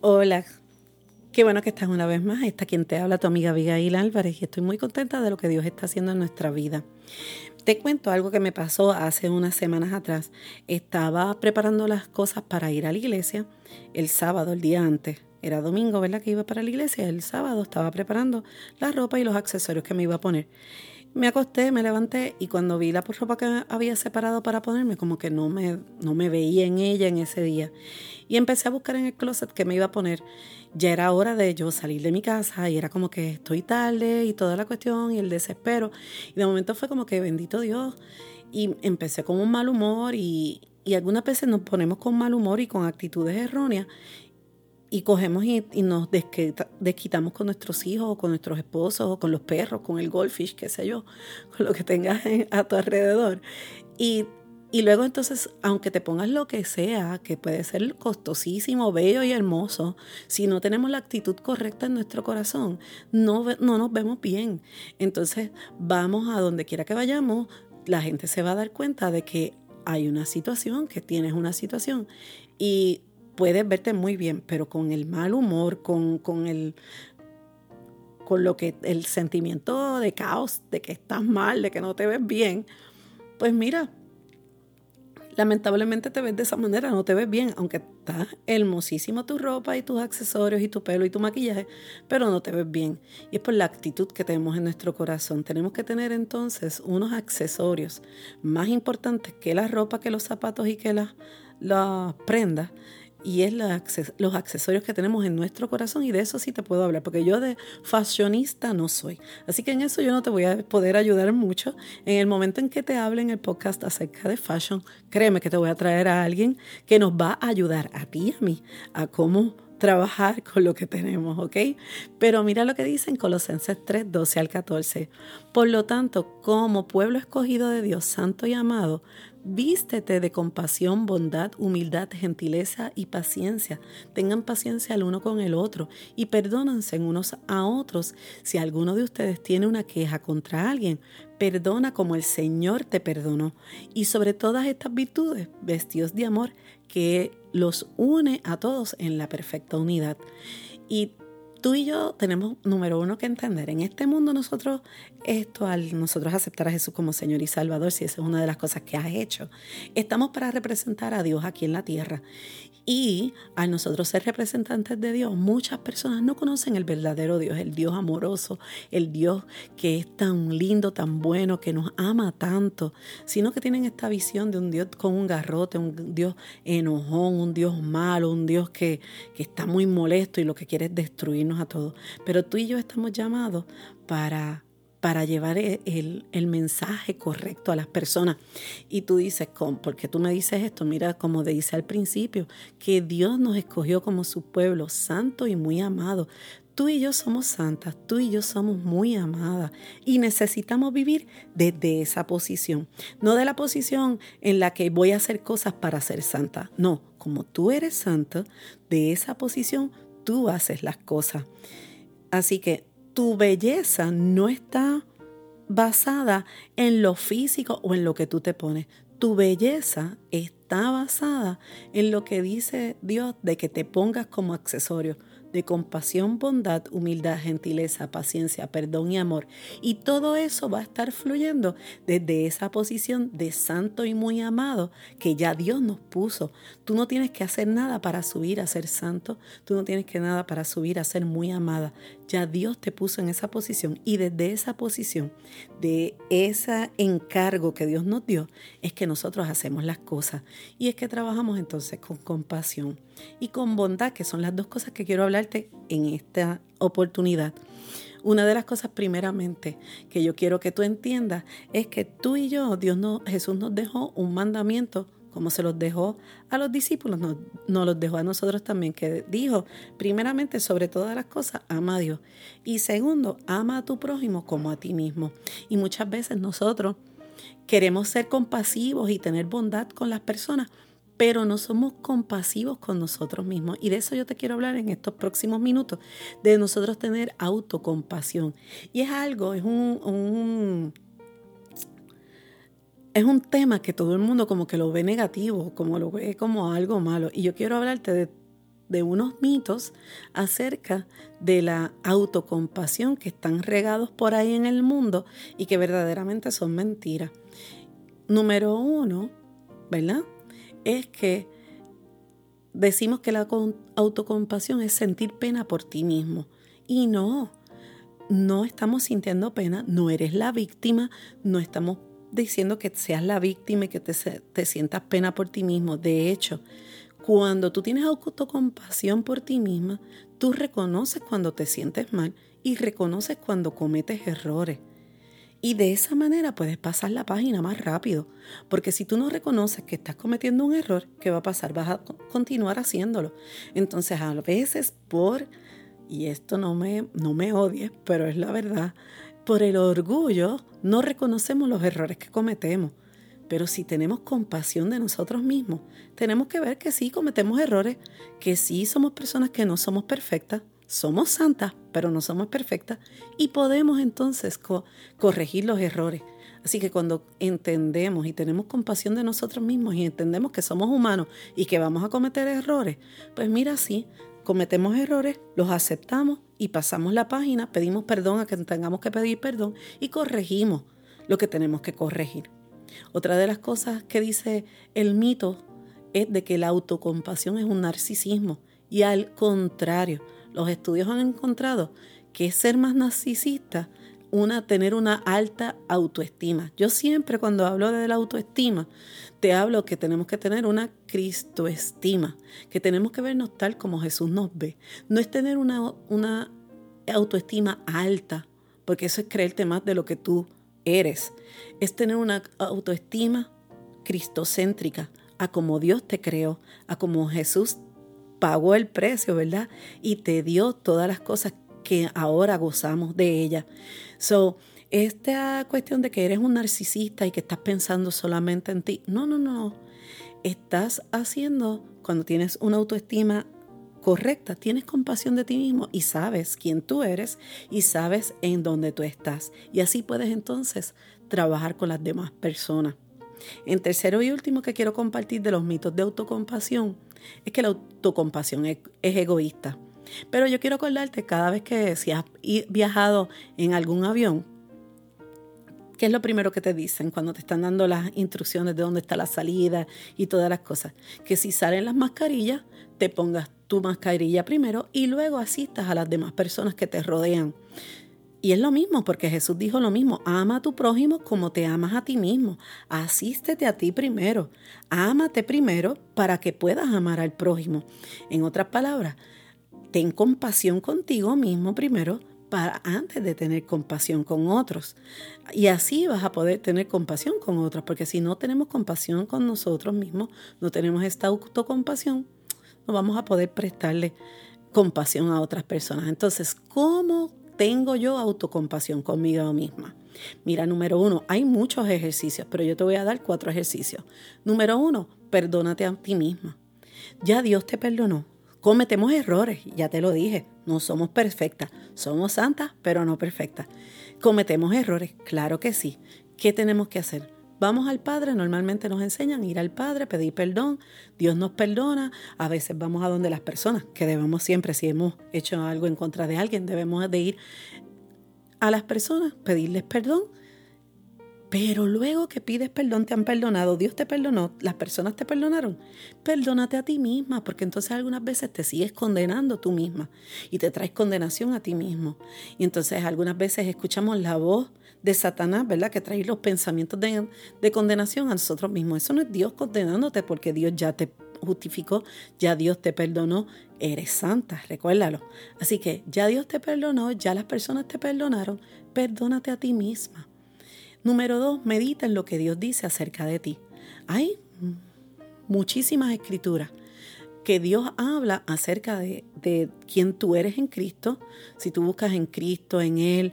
Hola, qué bueno que estás una vez más. Está quien te habla, tu amiga Abigail Álvarez, y estoy muy contenta de lo que Dios está haciendo en nuestra vida. Te cuento algo que me pasó hace unas semanas atrás. Estaba preparando las cosas para ir a la iglesia el sábado, el día antes. Era domingo, ¿verdad? Que iba para la iglesia. El sábado estaba preparando la ropa y los accesorios que me iba a poner. Me acosté, me levanté y cuando vi la ropa que había separado para ponerme, como que no me, no me veía en ella en ese día. Y empecé a buscar en el closet qué me iba a poner. Ya era hora de yo salir de mi casa y era como que estoy tarde y toda la cuestión y el desespero. Y de momento fue como que bendito Dios. Y empecé con un mal humor y, y algunas veces nos ponemos con mal humor y con actitudes erróneas y cogemos y, nos desquitamos con nuestros hijos, o con nuestros esposos, o con los perros, con el goldfish, qué sé yo, con lo que tengas a tu alrededor. Y, y luego entonces, aunque te pongas lo que sea, que puede ser costosísimo, bello y hermoso, si no tenemos la actitud correcta en nuestro corazón, no, no nos vemos bien. Entonces vamos a donde quiera que vayamos, la gente se va a dar cuenta de que hay una situación, que tienes una situación. Y puedes verte muy bien, pero con el mal humor, con, con el con lo que el sentimiento de caos, de que estás mal, de que no te ves bien, pues mira, lamentablemente te ves de esa manera, no te ves bien, aunque está hermosísimo tu ropa y tus accesorios y tu pelo y tu maquillaje, pero no te ves bien. Y es por la actitud que tenemos en nuestro corazón. Tenemos que tener entonces unos accesorios más importantes que la ropa, que los zapatos y que las prendas y es los accesorios que tenemos en nuestro corazón y de eso sí te puedo hablar, porque yo de fashionista no soy. Así que en eso yo no te voy a poder ayudar mucho. En el momento en que te hable en el podcast acerca de fashion, créeme que te voy a traer a alguien que nos va a ayudar a ti y a mí a cómo trabajar con lo que tenemos, ¿ok? Pero mira lo que dice en Colosenses 3, 12 al 14. Por lo tanto, como pueblo escogido de Dios, santo y amado, Vístete de compasión, bondad, humildad, gentileza y paciencia. Tengan paciencia el uno con el otro y perdónense unos a otros. Si alguno de ustedes tiene una queja contra alguien, perdona como el Señor te perdonó. Y sobre todas estas virtudes, vestidos de amor que los une a todos en la perfecta unidad. Y tú y yo tenemos, número uno, que entender, en este mundo nosotros, esto al nosotros aceptar a Jesús como Señor y Salvador, si esa es una de las cosas que has hecho, estamos para representar a Dios aquí en la tierra. Y al nosotros ser representantes de Dios, muchas personas no conocen el verdadero Dios, el Dios amoroso, el Dios que es tan lindo, tan bueno, que nos ama tanto, sino que tienen esta visión de un Dios con un garrote, un Dios enojón, un Dios malo, un Dios que, que está muy molesto y lo que quiere es a todos. Pero tú y yo estamos llamados para para llevar e, el, mensaje correcto a las personas. Y tú dices, ¿por qué tú me dices esto? Mira, como dice al principio, que Dios nos escogió como su pueblo santo y muy amado. Tú y yo somos santas, tú y yo somos muy amadas y necesitamos vivir desde esa posición, no de la posición en la que voy a hacer cosas para ser santa, no, como tú eres santa, de esa posición tú haces las cosas. Así que tu belleza no está basada en lo físico o en lo que tú te pones. Tu belleza está basada en lo que dice Dios de que te pongas como accesorio de compasión, bondad, humildad, gentileza, paciencia, perdón y amor. Y todo eso va a estar fluyendo desde esa posición de santo y muy amado que ya Dios nos puso. Tú no tienes que hacer nada para subir a ser santo, tú no tienes que nada para subir a ser muy amada. Ya Dios te puso en esa posición y desde esa posición, de ese encargo que Dios nos dio, es que nosotros hacemos las cosas y es que trabajamos entonces con compasión y con bondad, que son las dos cosas que quiero hablarte en esta oportunidad. Una de las cosas primeramente que yo quiero que tú entiendas es que tú y yo, Dios no, Jesús nos dejó un mandamiento como se los dejó a los discípulos, nos, nos, los dejó a nosotros también, que dijo, primeramente, sobre todas las cosas, ama a Dios. Y segundo, ama a tu prójimo como a ti mismo. Y muchas veces nosotros queremos ser compasivos y tener bondad con las personas, pero no somos compasivos con nosotros mismos. Y de eso yo te quiero hablar en estos próximos minutos, de nosotros tener autocompasión. Y es algo, es un, es un tema que todo el mundo como que lo ve negativo, como lo ve como algo malo. Y yo quiero hablarte de unos mitos acerca de la autocompasión que están regados por ahí en el mundo y que verdaderamente son mentiras. Número uno, ¿verdad? Es que decimos que la autocompasión es sentir pena por ti mismo. Y no, no estamos sintiendo pena, no eres la víctima, no estamos diciendo que seas la víctima y que te, te sientas pena por ti mismo. De hecho, cuando tú tienes autocompasión por ti misma, tú reconoces cuando te sientes mal y reconoces cuando cometes errores. Y de esa manera puedes pasar la página más rápido, porque si tú no reconoces que estás cometiendo un error, ¿qué va a pasar? Vas a continuar haciéndolo. Entonces a veces por, y esto no me, no me odies, pero es la verdad, por el orgullo no reconocemos los errores que cometemos. Pero si tenemos compasión de nosotros mismos, tenemos que ver que sí cometemos errores, que sí somos personas que no somos perfectas, somos santas, pero no somos perfectas, y podemos entonces corregir los errores. Así que cuando entendemos y tenemos compasión de nosotros mismos y entendemos que somos humanos y que vamos a cometer errores, pues mira, sí, cometemos errores, los aceptamos y pasamos la página, pedimos perdón a quien tengamos que pedir perdón y corregimos lo que tenemos que corregir. Otra de las cosas que dice el mito es de que la autocompasión es un narcisismo y al contrario, los estudios han encontrado que ser más narcisista una, tener una alta autoestima. Yo siempre cuando hablo de la autoestima, te hablo que tenemos que tener una cristoestima, que tenemos que vernos tal como Jesús nos ve. No es tener una, una autoestima alta, porque eso es creerte más de lo que tú eres. Es tener una autoestima cristocéntrica, a como Dios te creó, a como Jesús pagó el precio, ¿verdad? Y te dio todas las cosas que ahora gozamos de ella. So, esta cuestión de que eres un narcisista y que estás pensando solamente en ti, no, no, no. Estás haciendo, cuando tienes una autoestima correcta, tienes compasión de ti mismo y sabes quién tú eres y sabes en dónde tú estás. Y así puedes entonces trabajar con las demás personas. En tercero y último que quiero compartir de los mitos de autocompasión es que la autocompasión es, egoísta. Pero yo quiero acordarte cada vez que si has viajado en algún avión, ¿qué es lo primero que te dicen cuando te están dando las instrucciones de dónde está la salida y todas las cosas? Que si salen las mascarillas, te pongas tu mascarilla primero y luego asistas a las demás personas que te rodean. Y es lo mismo, porque Jesús dijo lo mismo, ama a tu prójimo como te amas a ti mismo, asístete a ti primero, ámate primero para que puedas amar al prójimo. En otras palabras, ten compasión contigo mismo primero para antes de tener compasión con otros. Y así vas a poder tener compasión con otros, porque si no tenemos compasión con nosotros mismos, no tenemos esta autocompasión, no vamos a poder prestarle compasión a otras personas. Entonces, ¿cómo tengo yo autocompasión conmigo misma? Mira, número uno, hay muchos ejercicios, pero yo te voy a dar cuatro ejercicios. Número uno, perdónate a ti misma. Ya Dios te perdonó. Cometemos errores, ya te lo dije, no somos perfectas, somos santas, pero no perfectas. Cometemos errores, claro que sí. ¿Qué tenemos que hacer? Vamos al Padre, normalmente nos enseñan ir al Padre, pedir perdón, Dios nos perdona, a veces vamos a donde las personas, que debemos siempre, si hemos hecho algo en contra de alguien, debemos de ir a las personas, pedirles perdón, pero luego que pides perdón, te han perdonado, Dios te perdonó, las personas te perdonaron, perdónate a ti misma, porque entonces algunas veces te sigues condenando tú misma y te traes condenación a ti mismo. Y entonces algunas veces escuchamos la voz de Satanás, ¿verdad? Que trae los pensamientos de, de condenación a nosotros mismos. Eso no es Dios condenándote porque Dios ya te justificó, ya Dios te perdonó, eres santa, recuérdalo. Así que ya Dios te perdonó, ya las personas te perdonaron, perdónate a ti misma. Número dos, medita en lo que Dios dice acerca de ti. Hay muchísimas escrituras que Dios habla acerca de, de quién tú eres en Cristo. Si tú buscas en Cristo, en Él,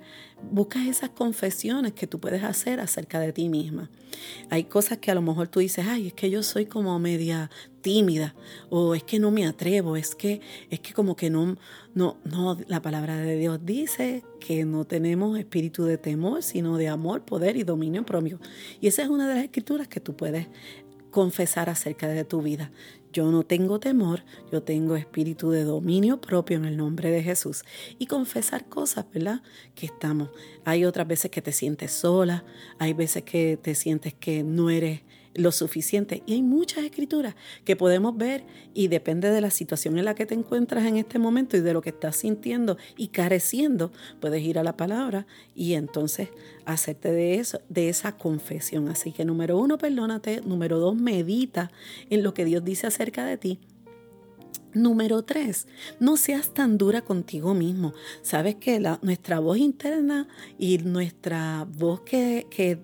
buscas esas confesiones que tú puedes hacer acerca de ti misma. Hay cosas que a lo mejor tú dices, ay, es que yo soy como media tímida, o es que no me atrevo, es que, es que como que no, no, no, la palabra de Dios dice que no tenemos espíritu de temor, sino de amor, poder y dominio propio. Y esa es una de las escrituras que tú puedes confesar acerca de tu vida. Yo no tengo temor, yo tengo espíritu de dominio propio en el nombre de Jesús. Y confesar cosas, ¿verdad? Que estamos. Hay otras veces que te sientes sola, hay veces que te sientes que no eres lo suficiente. Y hay muchas escrituras que podemos ver y depende de la situación en la que te encuentras en este momento y de lo que estás sintiendo y careciendo, puedes ir a la palabra y entonces hacerte de eso, de esa confesión. Así que número uno, perdónate. Número dos, medita en lo que Dios dice acerca de ti. Número tres, no seas tan dura contigo mismo. Sabes que la, nuestra voz interna y nuestra voz que, que,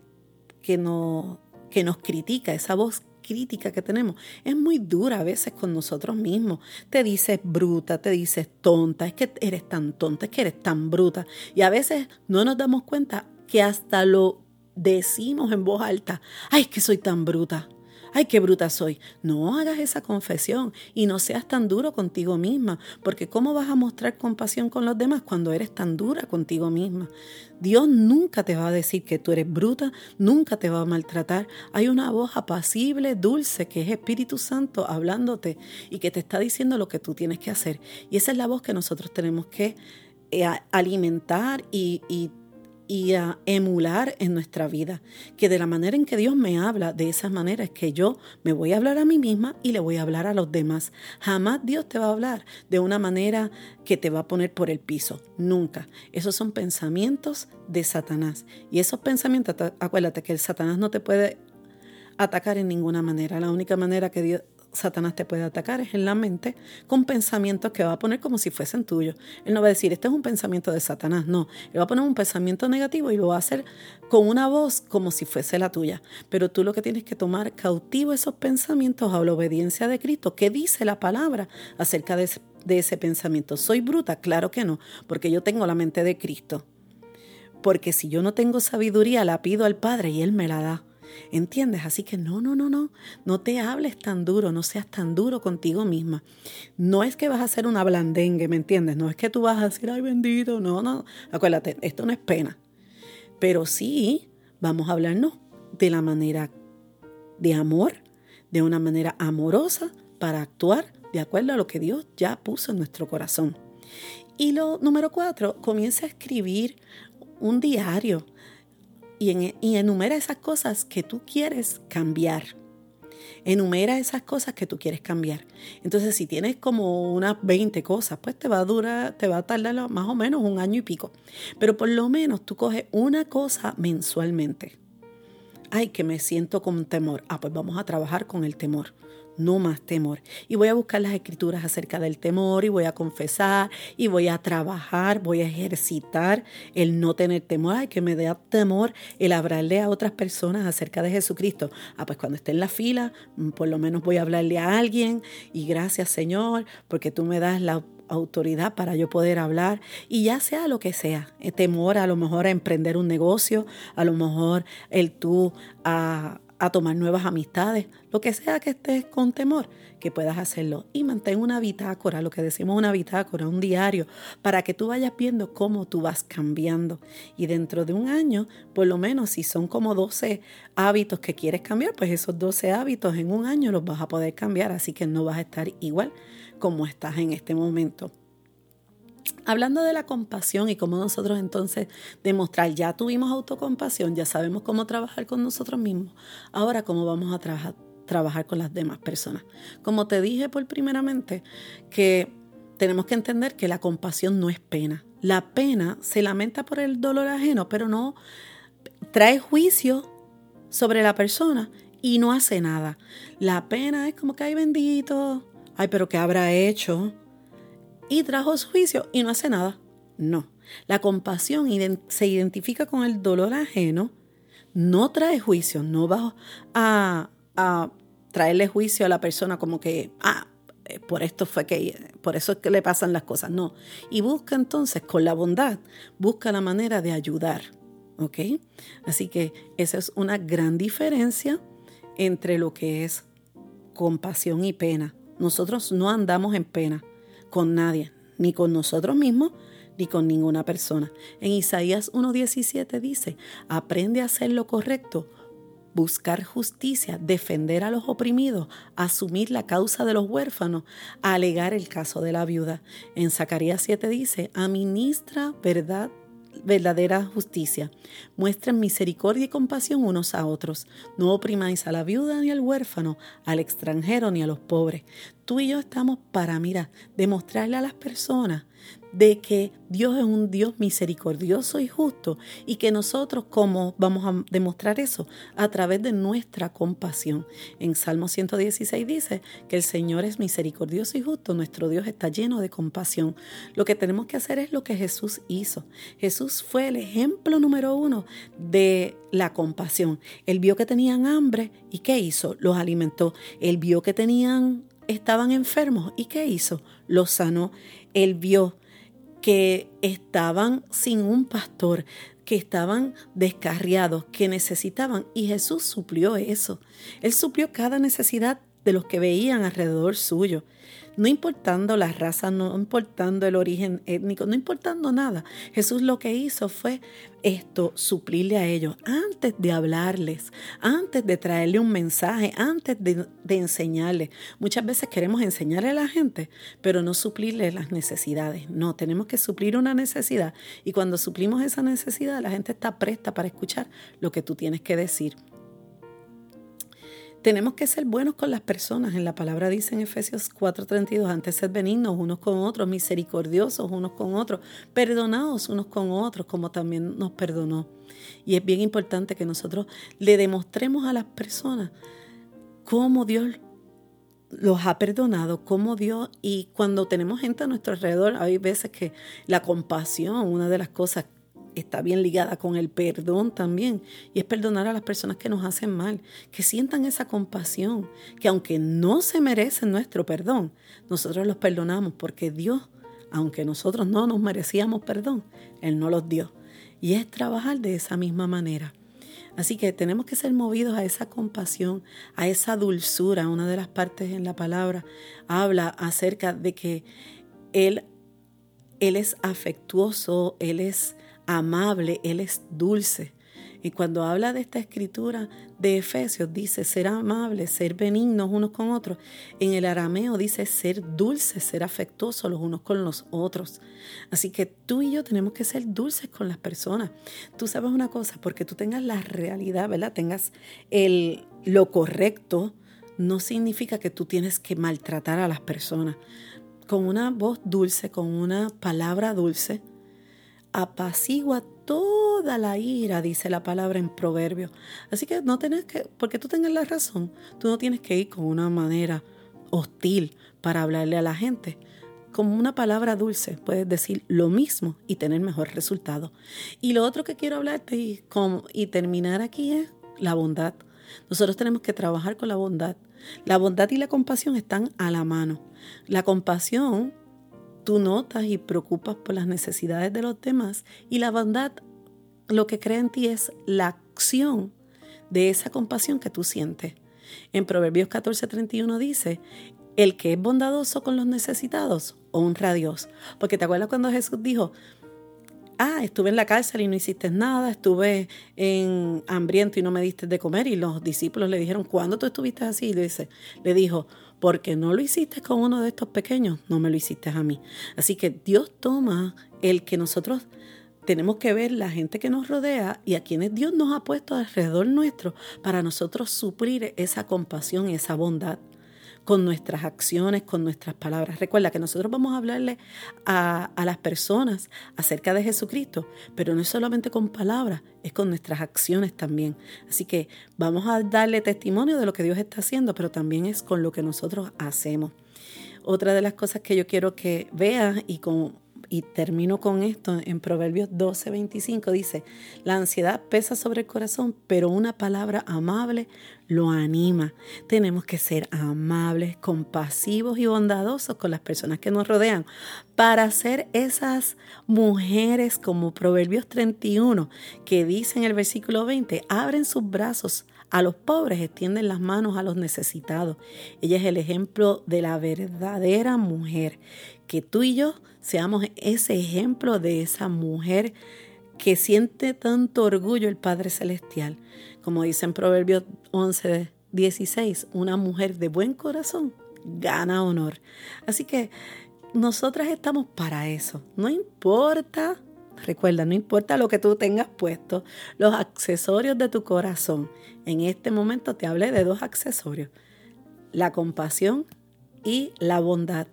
que nos que nos critica, esa voz crítica que tenemos, es muy dura a veces con nosotros mismos. Te dices bruta, te dices tonta, es que eres tan tonta, es que eres tan bruta. Y a veces no nos damos cuenta que hasta lo decimos en voz alta, ay, es que soy tan bruta ay, qué bruta soy. No hagas esa confesión y no seas tan duro contigo misma, porque ¿cómo vas a mostrar compasión con los demás cuando eres tan dura contigo misma? Dios nunca te va a decir que tú eres bruta, nunca te va a maltratar. Hay una voz apacible, dulce, que es Espíritu Santo hablándote y que te está diciendo lo que tú tienes que hacer. Y esa es la voz que nosotros tenemos que eh, alimentar y, y y a emular en nuestra vida. Que de la manera en que Dios me habla, de esa manera es que yo me voy a hablar a mí misma y le voy a hablar a los demás. Jamás Dios te va a hablar de una manera que te va a poner por el piso. Nunca. Esos son pensamientos de Satanás. Y esos pensamientos, acuérdate que el Satanás no te puede atacar en ninguna manera. La única manera que Dios, Satanás te puede atacar es en la mente con pensamientos que va a poner como si fuesen tuyos. Él no va a decir, este es un pensamiento de Satanás, no. Él va a poner un pensamiento negativo y lo va a hacer con una voz como si fuese la tuya. Pero tú lo que tienes que tomar cautivo esos pensamientos a la obediencia de Cristo. ¿Qué dice la palabra acerca de ese, de ese pensamiento? ¿Soy bruta? Claro que no, porque yo tengo la mente de Cristo. Porque si yo no tengo sabiduría, la pido al Padre y Él me la da. ¿Entiendes? Así que no, no, no, no. No te hables tan duro, no seas tan duro contigo misma. No es que vas a hacer una blandengue, ¿me entiendes? No es que tú vas a decir, ay bendito, no, no. Acuérdate, esto no es pena. Pero sí, vamos a hablarnos de la manera de amor, de una manera amorosa para actuar de acuerdo a lo que Dios ya puso en nuestro corazón. Y lo número cuatro, comienza a escribir un diario y, enumera esas cosas que tú quieres cambiar. Enumera esas cosas que tú quieres cambiar. Entonces, si tienes como unas 20 cosas, pues te va a durar, te va a tardar más o menos un año y pico. Pero por lo menos tú coges una cosa mensualmente. Ay, que me siento con temor. Ah, pues vamos a trabajar con el temor no más temor. Y voy a buscar las escrituras acerca del temor y voy a confesar y voy a trabajar, voy a ejercitar el no tener temor. Ay, que me dé temor el hablarle a otras personas acerca de Jesucristo. Ah, pues cuando esté en la fila, mm, por lo menos voy a hablarle a alguien y gracias Señor, porque tú me das la autoridad para yo poder hablar y ya sea lo que sea, eh, temor a lo mejor a emprender un negocio, a lo mejor el tú a, a tomar nuevas amistades, lo que sea que estés con temor, que puedas hacerlo. Y mantén una bitácora, lo que decimos una bitácora, un diario, para que tú vayas viendo cómo tú vas cambiando. Y dentro de un año, por lo menos si son como 12 hábitos que quieres cambiar, pues esos 12 hábitos en un año los vas a poder cambiar, así que no vas a estar igual como estás en este momento. Hablando de la compasión y cómo nosotros entonces demostrar, ya tuvimos autocompasión, ya sabemos cómo trabajar con nosotros mismos, ahora cómo vamos a trabajar, con las demás personas. Como te dije por primeramente, que tenemos que entender que la compasión no es pena. La pena se lamenta por el dolor ajeno, pero no trae juicio sobre la persona y no hace nada. La pena es como que, ay bendito, ay, pero ¿qué habrá hecho? Y trajo juicio y no hace nada. No. La compasión se identifica con el dolor ajeno, no trae juicio, no va a, traerle juicio a la persona como que, ah, eh, por esto fue que, por eso es que le pasan las cosas. No. Y busca entonces con la bondad, busca la manera de ayudar. ¿Ok? Así que esa es una gran diferencia entre lo que es compasión y pena. Nosotros no andamos en pena con nadie, ni con nosotros mismos, ni con ninguna persona. En Isaías 1.17 dice, aprende a hacer lo correcto buscar justicia, defender a los oprimidos, asumir la causa de los huérfanos, alegar el caso de la viuda. En Zacarías 7 dice, administra verdad verdadera justicia. Muestren misericordia y compasión unos a otros. No oprimáis a la viuda ni al huérfano, al extranjero ni a los pobres. Tú y yo estamos para, mira, demostrarle a las personas de que Dios es un Dios misericordioso y justo y que nosotros como vamos a demostrar eso a través de nuestra compasión. En Salmo 116 dice que el Señor es misericordioso y justo, nuestro Dios está lleno de compasión. Lo que tenemos que hacer es lo que Jesús hizo. Jesús fue el ejemplo número uno de la compasión. Él vio que tenían hambre y ¿qué hizo? Los alimentó. Él vio que tenían estaban enfermos y ¿qué hizo? Los sanó. Él vio que estaban sin un pastor, que estaban descarriados, que necesitaban, y Jesús suplió eso. Él suplió cada necesidad de los que veían alrededor suyo no importando la raza, no importando el origen étnico, no importando nada. Jesús lo que hizo fue esto, suplirle a ellos antes de hablarles, antes de traerle un mensaje, antes de, enseñarles. Muchas veces queremos enseñarle a la gente, pero no suplirle las necesidades. No, tenemos que suplir una necesidad y cuando suplimos esa necesidad, la gente está presta para escuchar lo que tú tienes que decir. Tenemos que ser buenos con las personas. En la palabra dice en Efesios 4:32, antes ser benignos unos con otros, misericordiosos unos con otros, perdonados unos con otros, como también nos perdonó. Y es bien importante que nosotros le demostremos a las personas cómo Dios los ha perdonado, cómo Dios, y cuando tenemos gente a nuestro alrededor, hay veces que la compasión, una de las cosas está bien ligada con el perdón también. Y es perdonar a las personas que nos hacen mal, que sientan esa compasión, que aunque no se merecen nuestro perdón, nosotros los perdonamos porque Dios, aunque nosotros no nos merecíamos perdón, Él no los dio. Y es trabajar de esa misma manera. Así que tenemos que ser movidos a esa compasión, a esa dulzura. Una de las partes en la palabra habla acerca de que Él, él es afectuoso, Él es amable, Él es dulce. Y cuando habla de esta escritura de Efesios, dice ser amable, ser benignos unos con otros. En el arameo dice ser dulces, ser afectuosos los unos con los otros. Así que tú y yo tenemos que ser dulces con las personas. Tú sabes una cosa, porque tú tengas la realidad, ¿verdad? Tengas el, lo correcto, no significa que tú tienes que maltratar a las personas. Con una voz dulce, con una palabra dulce, apacigua toda la ira, dice la palabra en proverbio. Así que no tienes que, porque tú tengas la razón, tú no tienes que ir con una manera hostil para hablarle a la gente. Con una palabra dulce puedes decir lo mismo y tener mejor resultado. Y lo otro que quiero hablarte y, y terminar aquí es la bondad. Nosotros tenemos que trabajar con la bondad. La bondad y la compasión están a la mano. La compasión Tú notas y preocupas por las necesidades de los demás y la bondad lo que crea en ti es la acción de esa compasión que tú sientes. En Proverbios 14:31 dice, el que es bondadoso con los necesitados honra a Dios. Porque te acuerdas cuando Jesús dijo, ah, estuve en la cárcel y no hiciste nada, estuve en hambriento y no me diste de comer. Y los discípulos le dijeron, ¿cuándo tú estuviste así? Y le, dice, le dijo, porque no lo hiciste con uno de estos pequeños, no me lo hiciste a mí. Así que Dios toma el que nosotros tenemos que ver la gente que nos rodea y a quienes Dios nos ha puesto alrededor nuestro para nosotros suplir esa compasión y esa bondad con nuestras acciones, con nuestras palabras. Recuerda que nosotros vamos a hablarle a, las personas acerca de Jesucristo, pero no es solamente con palabras, es con nuestras acciones también. Así que vamos a darle testimonio de lo que Dios está haciendo, pero también es con lo que nosotros hacemos. Otra de las cosas que yo quiero que veas y con y termino con esto, en Proverbios 12, 25 dice, la ansiedad pesa sobre el corazón, pero una palabra amable lo anima. Tenemos que ser amables, compasivos y bondadosos con las personas que nos rodean para ser esas mujeres como Proverbios 31 que dice en el versículo 20, abren sus brazos a los pobres, extienden las manos a los necesitados. Ella es el ejemplo de la verdadera mujer. Que tú y yo seamos ese ejemplo de esa mujer que siente tanto orgullo el Padre Celestial. Como dice en Proverbios 11, 16, una mujer de buen corazón gana honor. Así que nosotras estamos para eso. No importa, recuerda, no importa lo que tú tengas puesto, los accesorios de tu corazón. En este momento te hablé de dos accesorios, la compasión y la bondad.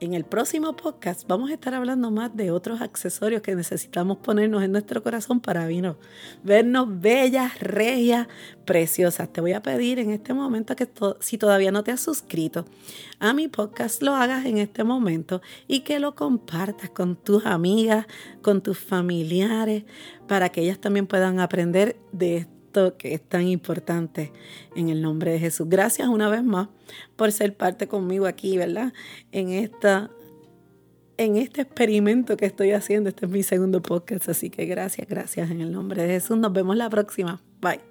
En el próximo podcast vamos a estar hablando más de otros accesorios que necesitamos ponernos en nuestro corazón para vernos bellas, regias, preciosas. Te voy a pedir en este momento que si todavía no te has suscrito a mi podcast, lo hagas en este momento y que lo compartas con tus amigas, con tus familiares, para que ellas también puedan aprender de que es tan importante en el nombre de Jesús. Gracias una vez más por ser parte conmigo aquí, ¿verdad? En esta en este experimento que estoy haciendo. Este es mi segundo podcast, así que gracias, gracias en el nombre de Jesús. Nos vemos la próxima. Bye.